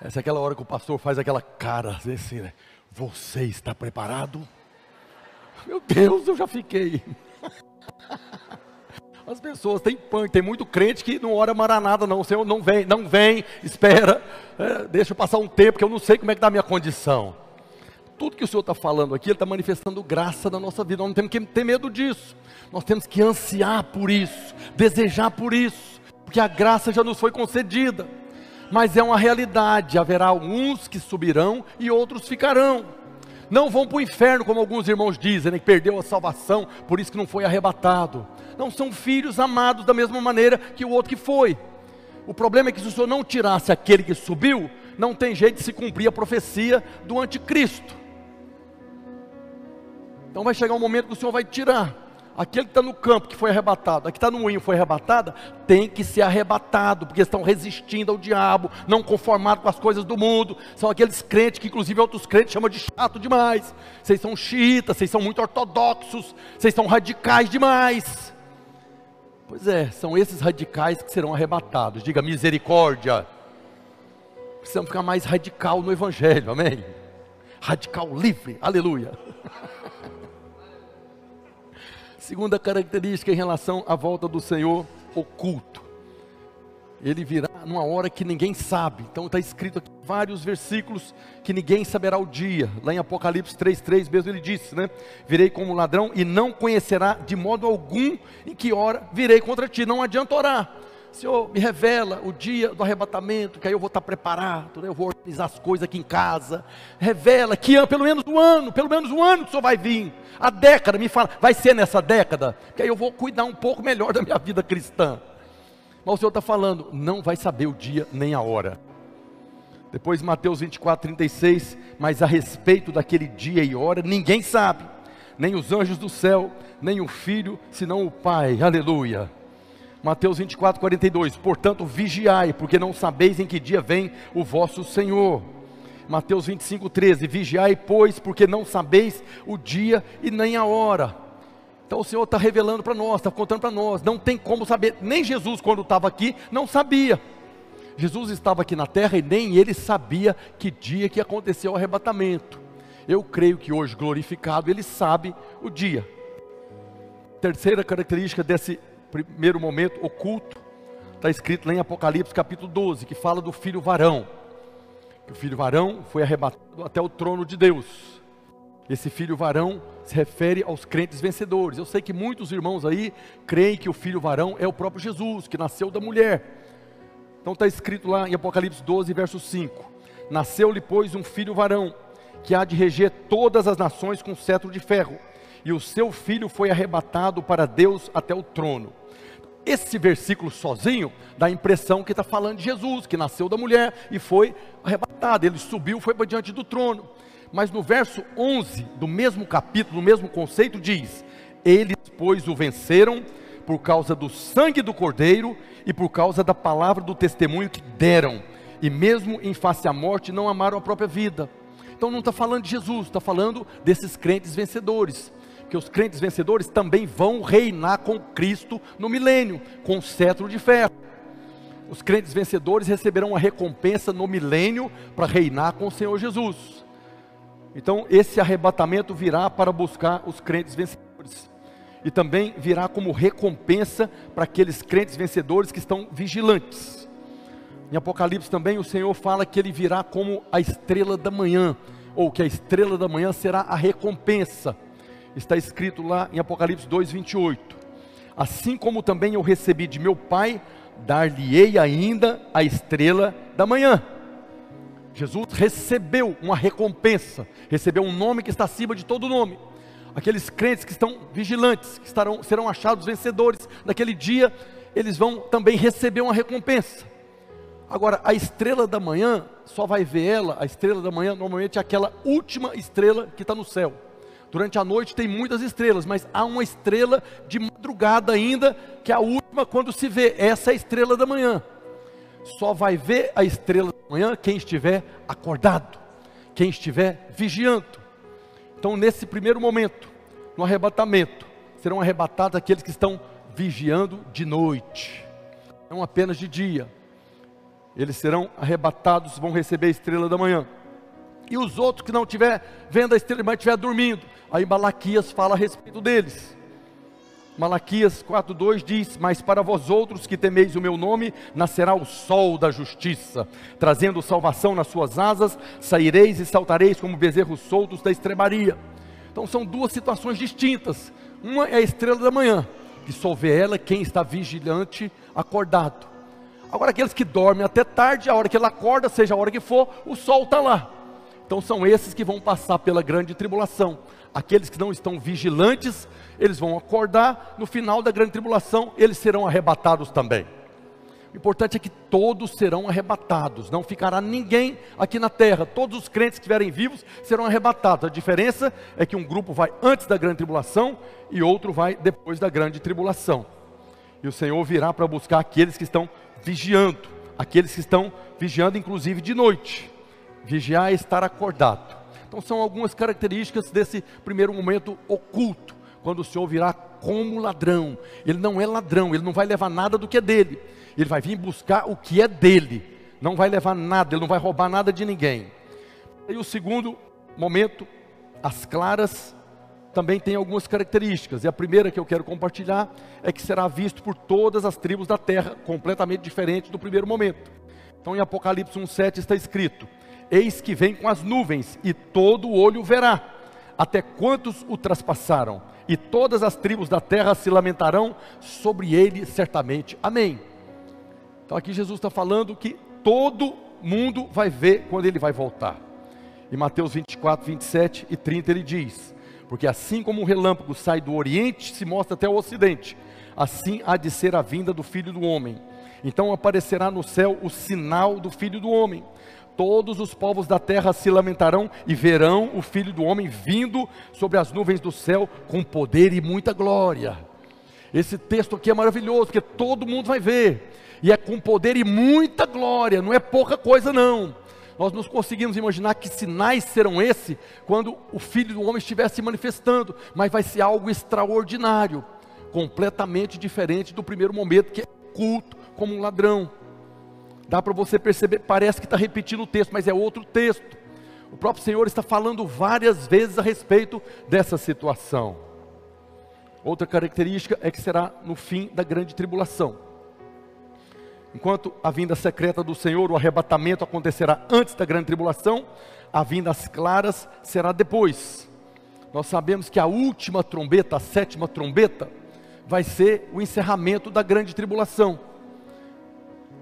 Essa é aquela hora que o pastor faz aquela cara assim, né? Você está preparado? Meu Deus, eu já fiquei. [LAUGHS] As pessoas têm pânico, tem muito crente que não ora maranada, não. O Senhor não vem, não vem, espera, é, deixa eu passar um tempo, que eu não sei como é que está a minha condição. Tudo que o Senhor está falando aqui, Ele está manifestando graça na nossa vida. Nós não temos que ter medo disso. Nós temos que ansiar por isso, desejar por isso, porque a graça já nos foi concedida. Mas é uma realidade, haverá uns que subirão e outros ficarão. Não vão para o inferno, como alguns irmãos dizem, né, que perdeu a salvação, por isso que não foi arrebatado. Não são filhos amados da mesma maneira que o outro que foi. O problema é que se o Senhor não tirasse aquele que subiu, não tem jeito de se cumprir a profecia do anticristo. Então vai chegar um momento que o Senhor vai tirar. Aquele que está no campo, que foi arrebatado, aquele que está no moinho, foi arrebatado, tem que ser arrebatado, porque estão resistindo ao diabo, não conformados com as coisas do mundo. São aqueles crentes que, inclusive, outros crentes chamam de chato demais. Vocês são xiitas, vocês são muito ortodoxos, vocês são radicais demais. Pois é, são esses radicais que serão arrebatados. Diga misericórdia. Precisamos ficar mais radical no Evangelho, amém? Radical livre, aleluia. [LAUGHS] Segunda característica em relação à volta do Senhor, oculto. Ele virá numa hora que ninguém sabe. Então está escrito aqui vários versículos que ninguém saberá o dia. Lá em Apocalipse 3:3 mesmo ele disse, né? Virei como ladrão e não conhecerá de modo algum em que hora virei contra ti. Não adianta orar. Senhor, me revela o dia do arrebatamento, que aí eu vou estar preparado, né? eu vou organizar as coisas aqui em casa. Revela que pelo menos um ano, pelo menos um ano que o Senhor vai vir. A década, me fala, vai ser nessa década? Que aí eu vou cuidar um pouco melhor da minha vida cristã. Mas o Senhor está falando, não vai saber o dia nem a hora. Depois Mateus 24, 36, mas a respeito daquele dia e hora, ninguém sabe, nem os anjos do céu, nem o filho, senão o Pai, aleluia. Mateus 24, 42, portanto vigiai, porque não sabeis em que dia vem o vosso Senhor. Mateus 25, 13, vigiai, pois, porque não sabeis o dia e nem a hora. Então o Senhor está revelando para nós, está contando para nós. Não tem como saber, nem Jesus, quando estava aqui, não sabia. Jesus estava aqui na terra e nem ele sabia que dia que aconteceu o arrebatamento. Eu creio que hoje, glorificado, ele sabe o dia. Terceira característica desse primeiro momento oculto, está escrito lá em Apocalipse capítulo 12, que fala do filho varão. O filho varão foi arrebatado até o trono de Deus. Esse filho varão se refere aos crentes vencedores. Eu sei que muitos irmãos aí creem que o filho varão é o próprio Jesus, que nasceu da mulher. Então está escrito lá em Apocalipse 12, verso 5: Nasceu-lhe, pois, um filho varão, que há de reger todas as nações com cetro de ferro, e o seu filho foi arrebatado para Deus até o trono. Esse versículo sozinho dá a impressão que está falando de Jesus, que nasceu da mulher e foi arrebatado. Ele subiu, foi para diante do trono. Mas no verso 11 do mesmo capítulo, no mesmo conceito, diz: Eles, pois, o venceram por causa do sangue do cordeiro e por causa da palavra do testemunho que deram, e mesmo em face à morte não amaram a própria vida. Então não está falando de Jesus, está falando desses crentes vencedores. Que os crentes vencedores também vão reinar com Cristo no milênio, com o cetro de ferro. os crentes vencedores receberão uma recompensa no milênio para reinar com o Senhor Jesus. Então, esse arrebatamento virá para buscar os crentes vencedores. E também virá como recompensa para aqueles crentes vencedores que estão vigilantes. Em Apocalipse também o Senhor fala que ele virá como a estrela da manhã, ou que a estrela da manhã será a recompensa. Está escrito lá em Apocalipse 2:28. Assim como também eu recebi de meu Pai, dar-lhe-ei ainda a estrela da manhã. Jesus recebeu uma recompensa, recebeu um nome que está acima de todo nome. Aqueles crentes que estão vigilantes, que estarão, serão achados vencedores naquele dia, eles vão também receber uma recompensa. Agora, a estrela da manhã, só vai ver ela, a estrela da manhã normalmente é aquela última estrela que está no céu. Durante a noite tem muitas estrelas, mas há uma estrela de madrugada ainda, que é a última quando se vê, essa é a estrela da manhã. Só vai ver a estrela da manhã quem estiver acordado, quem estiver vigiando. Então, nesse primeiro momento, no arrebatamento, serão arrebatados aqueles que estão vigiando de noite, não apenas de dia eles serão arrebatados, vão receber a estrela da manhã. E os outros que não estiver vendo a estrela, mas estiver dormindo, aí Malaquias fala a respeito deles. Malaquias 4:2 diz: "Mas para vós outros que temeis o meu nome, nascerá o sol da justiça, trazendo salvação nas suas asas, saireis e saltareis como bezerros soltos da estrebaria." Então são duas situações distintas. Uma é a estrela da manhã, que só vê ela quem está vigilante, acordado. Agora, aqueles que dormem até tarde, a hora que ele acorda, seja a hora que for, o sol está lá. Então, são esses que vão passar pela grande tribulação. Aqueles que não estão vigilantes, eles vão acordar, no final da grande tribulação, eles serão arrebatados também. O importante é que todos serão arrebatados, não ficará ninguém aqui na terra. Todos os crentes que estiverem vivos serão arrebatados. A diferença é que um grupo vai antes da grande tribulação e outro vai depois da grande tribulação. E o Senhor virá para buscar aqueles que estão vigiando, aqueles que estão vigiando, inclusive de noite. Vigiar é estar acordado. Então, são algumas características desse primeiro momento oculto, quando o Senhor virá como ladrão. Ele não é ladrão, ele não vai levar nada do que é dele, ele vai vir buscar o que é dele, não vai levar nada, ele não vai roubar nada de ninguém. E o segundo momento, as claras também tem algumas características. E a primeira que eu quero compartilhar é que será visto por todas as tribos da terra, completamente diferente do primeiro momento. Então em Apocalipse 1:7 está escrito: Eis que vem com as nuvens, e todo olho verá, até quantos o traspassaram, e todas as tribos da terra se lamentarão sobre ele certamente. Amém. Então aqui Jesus está falando que todo mundo vai ver quando ele vai voltar. Em Mateus 24, 27 e 30 ele diz: porque assim como um relâmpago sai do oriente e se mostra até o ocidente, assim há de ser a vinda do Filho do Homem. Então aparecerá no céu o sinal do Filho do Homem. Todos os povos da terra se lamentarão e verão o Filho do Homem vindo sobre as nuvens do céu com poder e muita glória. Esse texto aqui é maravilhoso, porque todo mundo vai ver, e é com poder e muita glória, não é pouca coisa, não nós não conseguimos imaginar que sinais serão esses quando o Filho do Homem estiver se manifestando, mas vai ser algo extraordinário, completamente diferente do primeiro momento, que é culto como um ladrão. Dá para você perceber, parece que está repetindo o texto, mas é outro texto. O próprio Senhor está falando várias vezes a respeito dessa situação. Outra característica é que será no fim da grande tribulação. Enquanto a vinda secreta do Senhor, o arrebatamento acontecerá antes da grande tribulação, a vinda às claras será depois. Nós sabemos que a última trombeta, a sétima trombeta, vai ser o encerramento da grande tribulação.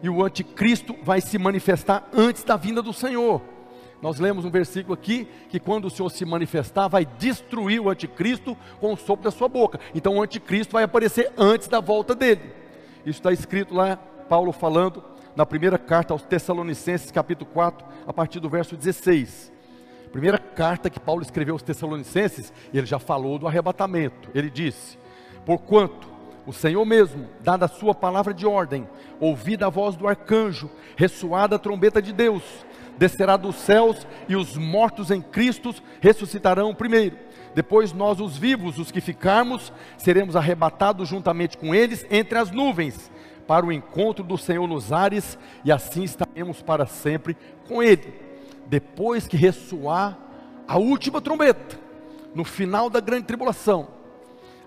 E o anticristo vai se manifestar antes da vinda do Senhor. Nós lemos um versículo aqui que quando o Senhor se manifestar, vai destruir o anticristo com o sopro da sua boca. Então o anticristo vai aparecer antes da volta dele. Isso está escrito lá Paulo falando na primeira carta aos Tessalonicenses, capítulo 4, a partir do verso 16. Primeira carta que Paulo escreveu aos Tessalonicenses, ele já falou do arrebatamento. Ele disse: Porquanto o Senhor mesmo, dada a sua palavra de ordem, ouvida a voz do arcanjo, ressoada a trombeta de Deus, descerá dos céus e os mortos em Cristo ressuscitarão primeiro. Depois nós, os vivos, os que ficarmos, seremos arrebatados juntamente com eles entre as nuvens para o encontro do Senhor nos ares, e assim estaremos para sempre com Ele. Depois que ressoar a última trombeta, no final da grande tribulação.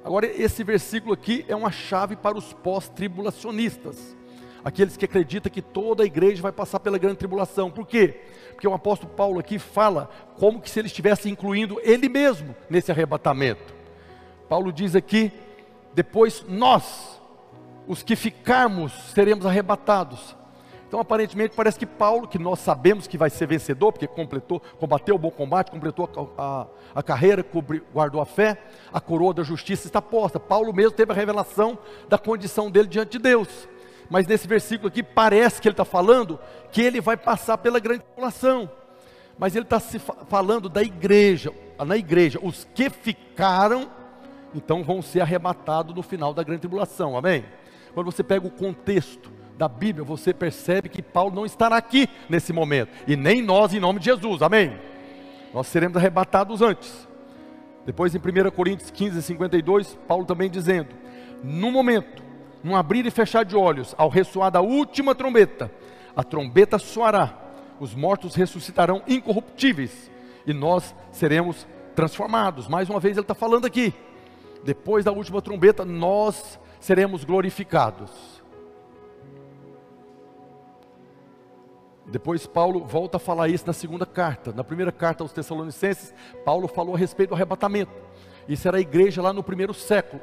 Agora, esse versículo aqui é uma chave para os pós-tribulacionistas, aqueles que acreditam que toda a igreja vai passar pela grande tribulação. Por quê? Porque o apóstolo Paulo aqui fala como que se ele estivesse incluindo ele mesmo nesse arrebatamento. Paulo diz aqui: depois nós, os que ficarmos, seremos arrebatados. Então, aparentemente, parece que Paulo, que nós sabemos que vai ser vencedor, porque completou, combateu o bom combate, completou a, a, a carreira, guardou a fé, a coroa da justiça está posta. Paulo mesmo teve a revelação da condição dele diante de Deus. Mas nesse versículo aqui, parece que ele está falando que ele vai passar pela grande tribulação. Mas ele está se falando da igreja, na igreja, os que ficaram, então vão ser arrebatados no final da grande tribulação, amém? Quando você pega o contexto, da Bíblia, você percebe que Paulo não estará aqui nesse momento, e nem nós, em nome de Jesus, amém? Nós seremos arrebatados antes. Depois, em 1 Coríntios 15, 52, Paulo também dizendo: No momento, num abrir e fechar de olhos, ao ressoar da última trombeta, a trombeta soará, os mortos ressuscitarão incorruptíveis, e nós seremos transformados. Mais uma vez, ele está falando aqui. Depois da última trombeta, nós seremos glorificados. Depois Paulo volta a falar isso na segunda carta. Na primeira carta aos Tessalonicenses, Paulo falou a respeito do arrebatamento. Isso era a igreja lá no primeiro século.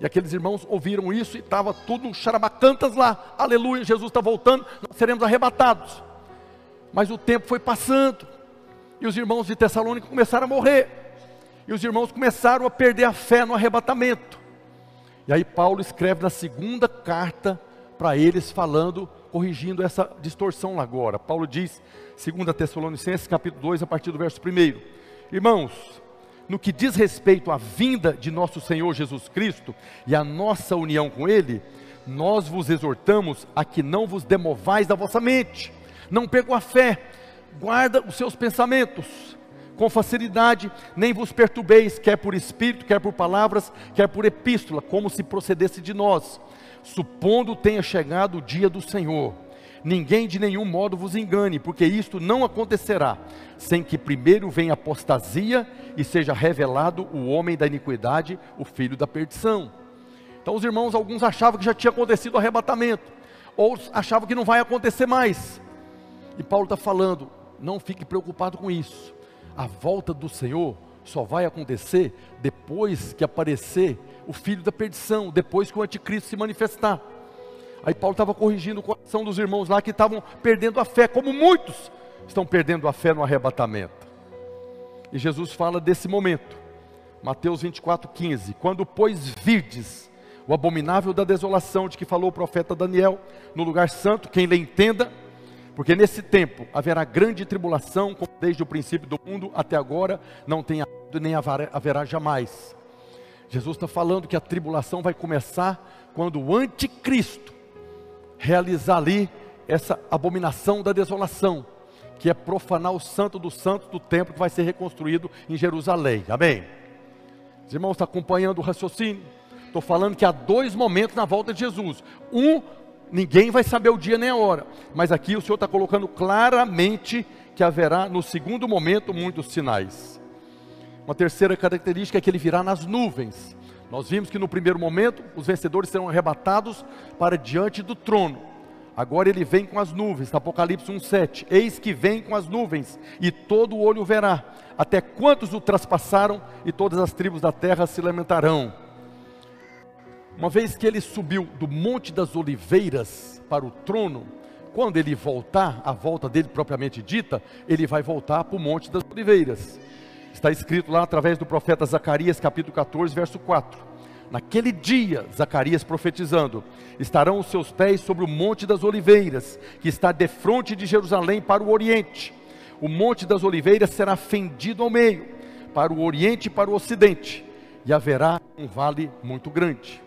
E aqueles irmãos ouviram isso e estava tudo charabacantas lá. Aleluia, Jesus está voltando, nós seremos arrebatados. Mas o tempo foi passando. E os irmãos de Tessalônica começaram a morrer. E os irmãos começaram a perder a fé no arrebatamento. E aí Paulo escreve na segunda carta para eles falando corrigindo essa distorção lá agora. Paulo diz, 2 Tessalonicenses capítulo 2, a partir do verso 1. Irmãos, no que diz respeito à vinda de nosso Senhor Jesus Cristo e à nossa união com Ele, nós vos exortamos a que não vos demovais da vossa mente, não pegou a fé, guarda os seus pensamentos, com facilidade, nem vos perturbeis, quer por espírito, quer por palavras, quer por epístola, como se procedesse de nós supondo tenha chegado o dia do Senhor. Ninguém de nenhum modo vos engane, porque isto não acontecerá, sem que primeiro venha apostasia e seja revelado o homem da iniquidade, o filho da perdição. Então os irmãos, alguns achavam que já tinha acontecido o arrebatamento, outros achavam que não vai acontecer mais. E Paulo está falando, não fique preocupado com isso. A volta do Senhor só vai acontecer depois que aparecer o filho da perdição, depois que o anticristo se manifestar. Aí Paulo estava corrigindo o coração dos irmãos lá que estavam perdendo a fé, como muitos estão perdendo a fé no arrebatamento. E Jesus fala desse momento, Mateus 24, 15: Quando, pois, virdes o abominável da desolação de que falou o profeta Daniel no lugar santo, quem lhe entenda, porque nesse tempo haverá grande tribulação, como desde o princípio do mundo até agora não tem havido nem haverá jamais. Jesus está falando que a tribulação vai começar quando o anticristo realizar ali essa abominação da desolação, que é profanar o santo dos santos do templo que vai ser reconstruído em Jerusalém. Amém? Os irmãos estão acompanhando o raciocínio? Estou falando que há dois momentos na volta de Jesus. Um ninguém vai saber o dia nem a hora. Mas aqui o Senhor está colocando claramente que haverá no segundo momento muitos sinais. Uma terceira característica é que ele virá nas nuvens. Nós vimos que no primeiro momento os vencedores serão arrebatados para diante do trono. Agora ele vem com as nuvens, Apocalipse 1,7. Eis que vem com as nuvens, e todo o olho verá, até quantos o traspassaram, e todas as tribos da terra se lamentarão. Uma vez que ele subiu do Monte das Oliveiras para o trono, quando ele voltar, a volta dele propriamente dita, ele vai voltar para o Monte das Oliveiras. Está escrito lá através do profeta Zacarias, capítulo 14, verso 4. Naquele dia, Zacarias profetizando, estarão os seus pés sobre o Monte das Oliveiras, que está defronte de Jerusalém para o oriente. O Monte das Oliveiras será fendido ao meio, para o oriente e para o ocidente, e haverá um vale muito grande.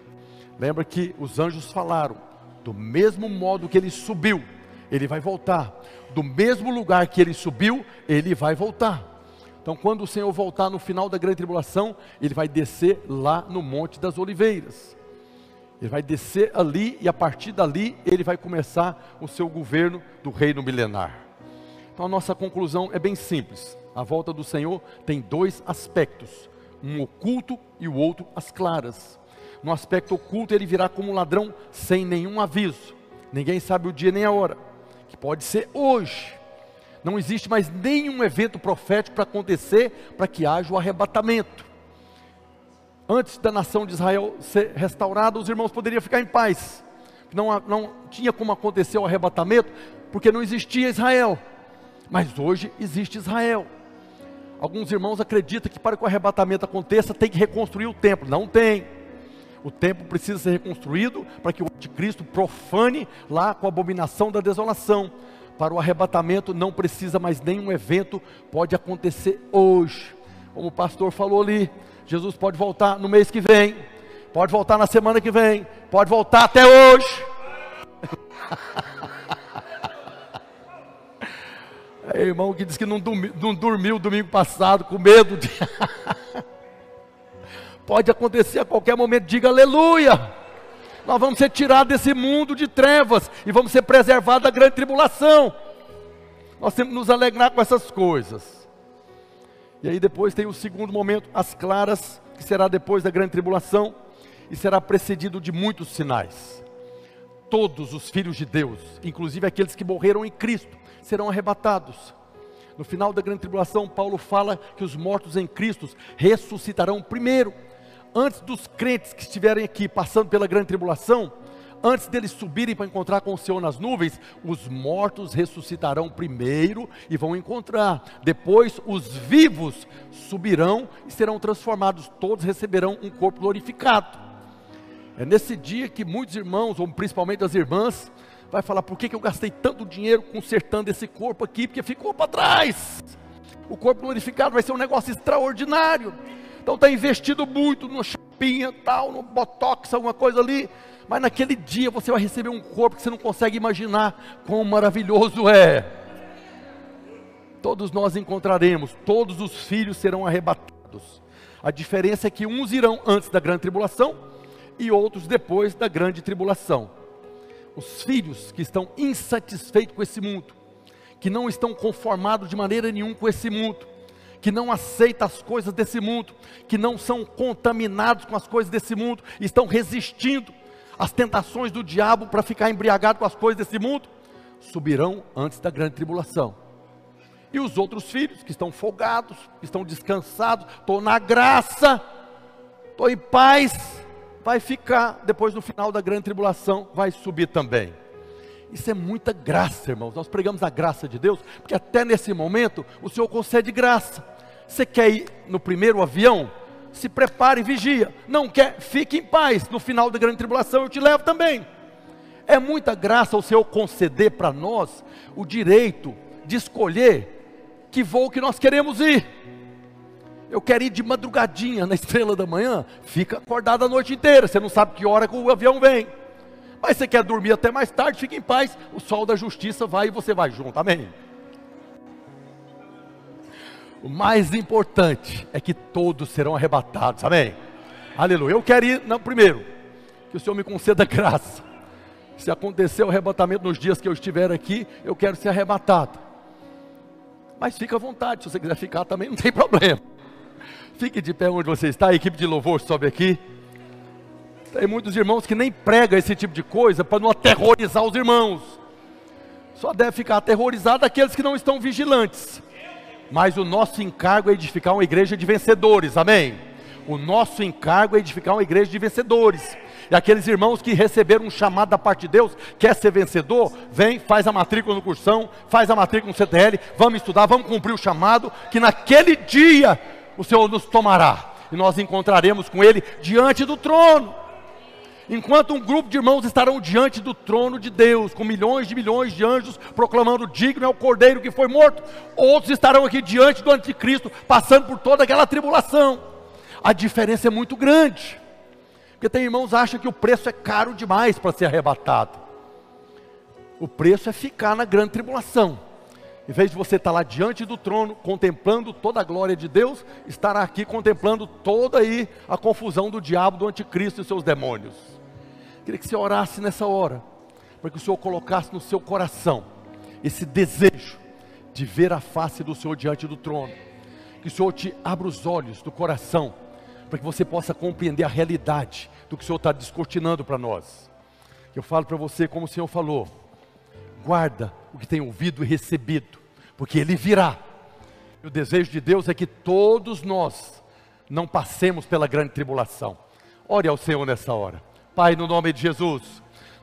Lembra que os anjos falaram: do mesmo modo que ele subiu, ele vai voltar. Do mesmo lugar que ele subiu, ele vai voltar. Então, quando o Senhor voltar no final da grande tribulação, ele vai descer lá no Monte das Oliveiras. Ele vai descer ali e a partir dali ele vai começar o seu governo do reino milenar. Então a nossa conclusão é bem simples. A volta do Senhor tem dois aspectos, um oculto e o outro às claras. No aspecto oculto ele virá como um ladrão sem nenhum aviso. Ninguém sabe o dia nem a hora, que pode ser hoje. Não existe mais nenhum evento profético para acontecer para que haja o arrebatamento antes da nação de Israel ser restaurada, os irmãos poderiam ficar em paz. Não, não tinha como acontecer o arrebatamento, porque não existia Israel. Mas hoje existe Israel. Alguns irmãos acreditam que para que o arrebatamento aconteça, tem que reconstruir o templo. Não tem. O templo precisa ser reconstruído para que o anticristo profane lá com a abominação da desolação. Para o arrebatamento não precisa mais nenhum evento, pode acontecer hoje. Como o pastor falou ali, Jesus pode voltar no mês que vem, pode voltar na semana que vem, pode voltar até hoje. [LAUGHS] É, irmão que disse que não, dormi, não dormiu domingo passado com medo de. [LAUGHS] pode acontecer a qualquer momento, diga aleluia. Nós vamos ser tirados desse mundo de trevas e vamos ser preservados da grande tribulação. Nós temos que nos alegrar com essas coisas. E aí depois tem o segundo momento, as claras, que será depois da grande tribulação e será precedido de muitos sinais. Todos os filhos de Deus, inclusive aqueles que morreram em Cristo, serão arrebatados. No final da grande tribulação, Paulo fala que os mortos em Cristo ressuscitarão primeiro. Antes dos crentes que estiverem aqui passando pela grande tribulação, antes deles subirem para encontrar com o Senhor nas nuvens, os mortos ressuscitarão primeiro e vão encontrar. Depois, os vivos subirão e serão transformados. Todos receberão um corpo glorificado. É nesse dia que muitos irmãos, ou principalmente as irmãs, vai falar: por que, que eu gastei tanto dinheiro consertando esse corpo aqui? Porque ficou para trás. O corpo glorificado vai ser um negócio extraordinário. Então está investido muito no chapinha, tal, no botox, alguma coisa ali mas naquele dia você vai receber um corpo que você não consegue imaginar quão maravilhoso é. Todos nós encontraremos, todos os filhos serão arrebatados. A diferença é que uns irão antes da grande tribulação e outros depois da grande tribulação. Os filhos que estão insatisfeitos com esse mundo, que não estão conformados de maneira nenhuma com esse mundo, que não aceitam as coisas desse mundo, que não são contaminados com as coisas desse mundo, estão resistindo, as tentações do diabo para ficar embriagado com as coisas desse mundo, subirão antes da grande tribulação. E os outros filhos que estão folgados, que estão descansados, estou na graça, estou em paz, vai ficar, depois do final da grande tribulação, vai subir também. Isso é muita graça, irmãos. Nós pregamos a graça de Deus, porque até nesse momento o Senhor concede graça. Você quer ir no primeiro avião? se prepare e vigia. Não quer, fique em paz. No final da grande tribulação eu te levo também. É muita graça o Senhor conceder para nós o direito de escolher que voo que nós queremos ir. Eu quero ir de madrugadinha na [LAUGHS] estrela da manhã, fica acordado a noite inteira. Você não sabe que hora que o avião vem. Mas você quer dormir até mais tarde, fique em paz. O sol da justiça vai e você vai junto. Amém. O mais importante é que todos serão arrebatados. Amém? Aleluia. Eu quero ir, não, primeiro, que o Senhor me conceda [LAUGHS] graça. Se acontecer o arrebatamento nos dias que eu estiver aqui, eu quero ser arrebatado. Mas fica à vontade, se você quiser ficar também, não tem [LAUGHS] problema. Fique de pé onde você está, a equipe de louvor sobe aqui. Tem muitos irmãos que nem pregam esse tipo de coisa para não aterrorizar os irmãos. Só deve ficar aterrorizado aqueles que não estão vigilantes. Mas o nosso encargo é edificar uma igreja de vencedores, amém? O nosso encargo é edificar uma igreja de vencedores. E aqueles irmãos que receberam um chamado da parte de Deus, quer ser vencedor, vem, faz a matrícula no cursão, faz a matrícula no CTL, vamos estudar, vamos cumprir o chamado, que naquele dia o Senhor nos tomará. E nós encontraremos com Ele diante do trono enquanto um grupo de irmãos estarão diante do trono de Deus, com milhões de milhões de anjos proclamando: digno é o cordeiro que foi morto, outros estarão aqui diante do anticristo, passando por toda aquela tribulação. A diferença é muito grande, porque tem irmãos que acham que o preço é caro demais para ser arrebatado. O preço é ficar na grande tribulação. Em vez de você estar lá diante do trono, contemplando toda a glória de Deus, estará aqui contemplando toda aí a confusão do diabo, do anticristo e seus demônios. Queria que você orasse nessa hora, para que o Senhor colocasse no seu coração esse desejo de ver a face do Senhor diante do trono. Que o Senhor te abra os olhos do coração, para que você possa compreender a realidade do que o Senhor está descortinando para nós. Eu falo para você, como o Senhor falou, guarda o que tem ouvido e recebido, porque Ele virá. E o desejo de Deus é que todos nós não passemos pela grande tribulação. Ore ao Senhor nessa hora. Pai, no nome de Jesus,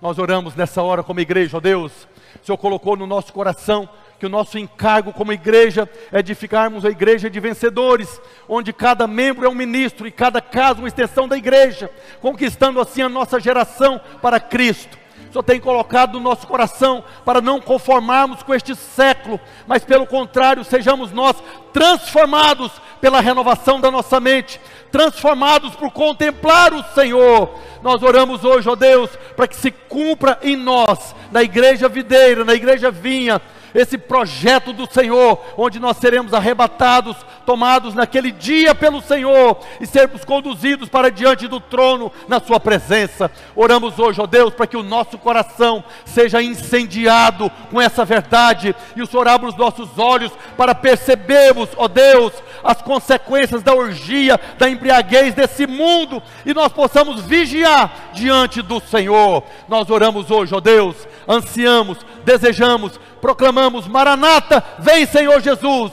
nós oramos nessa hora como igreja, ó Deus. O Senhor colocou no nosso coração que o nosso encargo como igreja é edificarmos a igreja de vencedores, onde cada membro é um ministro e cada caso uma extensão da igreja, conquistando assim a nossa geração para Cristo. Senhor tem colocado no nosso coração para não conformarmos com este século, mas pelo contrário, sejamos nós transformados pela renovação da nossa mente, transformados por contemplar o Senhor. Nós oramos hoje, ó Deus, para que se cumpra em nós, na igreja videira, na igreja vinha, esse projeto do Senhor, onde nós seremos arrebatados, tomados naquele dia pelo Senhor e sermos conduzidos para diante do trono na Sua presença. Oramos hoje, ó Deus, para que o nosso coração seja incendiado com essa verdade e o Senhor abra os nossos olhos para percebermos, ó Deus, as consequências da orgia, da embriaguez desse mundo e nós possamos vigiar diante do Senhor. Nós oramos hoje, ó Deus, ansiamos, desejamos, proclamamos: Maranata, vem Senhor Jesus.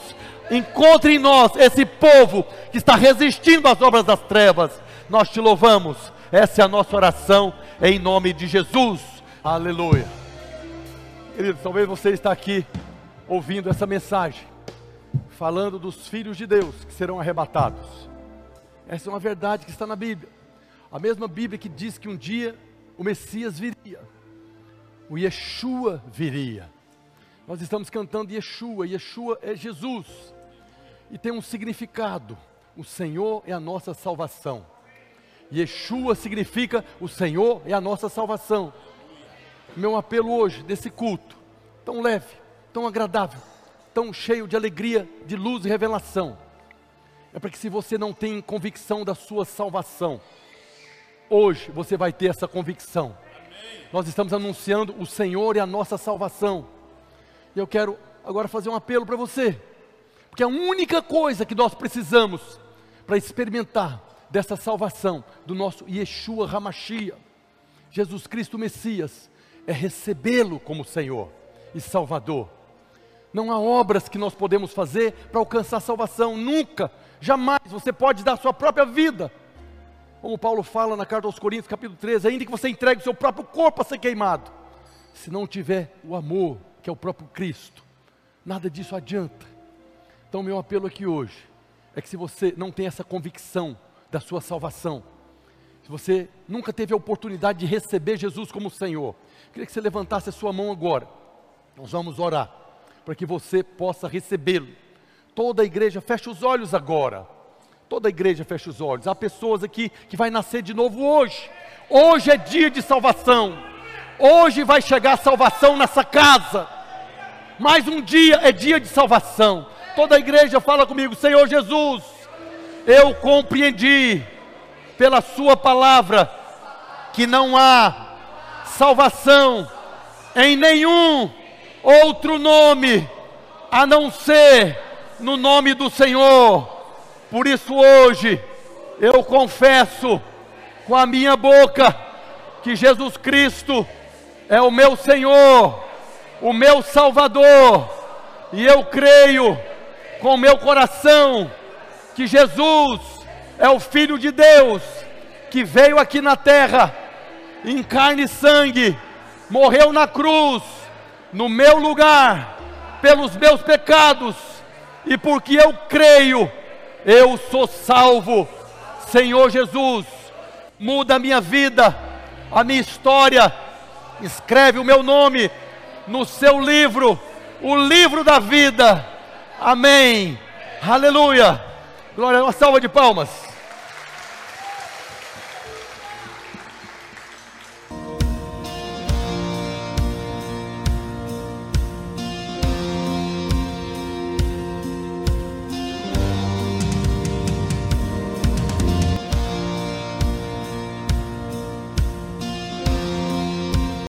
Encontre em nós esse povo que está resistindo às obras das trevas. Nós te louvamos. Essa é a nossa oração em nome de Jesus. Aleluia. Queridos, talvez você está aqui ouvindo essa mensagem, falando dos filhos de Deus que serão arrebatados. Essa é uma verdade que está na Bíblia. A mesma Bíblia que diz que um dia o Messias viria, o Yeshua viria. Nós estamos cantando Yeshua, Yeshua é Jesus, e tem um significado: o Senhor é a nossa salvação. Yeshua significa o Senhor é a nossa salvação. Meu apelo hoje, desse culto, tão leve, tão agradável, tão cheio de alegria, de luz e revelação, é para que se você não tem convicção da sua salvação, hoje você vai ter essa convicção. Nós estamos anunciando o Senhor é a nossa salvação. E eu quero agora fazer um apelo para você, porque a única coisa que nós precisamos para experimentar dessa salvação do nosso Yeshua Hamashia, Jesus Cristo Messias, é recebê-lo como Senhor e Salvador. Não há obras que nós podemos fazer para alcançar salvação, nunca, jamais você pode dar a sua própria vida. Como Paulo fala na carta aos Coríntios, capítulo 13, ainda que você entregue o seu próprio corpo a ser queimado, se não tiver o amor, que é o próprio Cristo, nada disso adianta. Então, meu apelo aqui hoje é que se você não tem essa convicção da sua salvação, se você nunca teve a oportunidade de receber Jesus como Senhor, queria que você levantasse a sua mão agora. Nós vamos orar para que você possa recebê-lo. Toda a igreja fecha os olhos agora. Toda a igreja fecha os olhos. Há pessoas aqui que vai nascer de novo hoje. Hoje é dia de salvação. Hoje vai chegar a salvação nessa casa. Mais um dia é dia de salvação. Toda a igreja fala comigo, Senhor Jesus, eu compreendi pela Sua palavra que não há salvação em nenhum outro nome a não ser no nome do Senhor. Por isso hoje eu confesso com a minha boca que Jesus Cristo é o meu Senhor, o meu Salvador, e eu creio com o meu coração que Jesus é o Filho de Deus que veio aqui na terra em carne e sangue, morreu na cruz, no meu lugar, pelos meus pecados, e porque eu creio, eu sou salvo. Senhor Jesus, muda a minha vida, a minha história, escreve o meu nome no seu livro, o livro da vida. Amém. Aleluia. Glória, uma salva de palmas.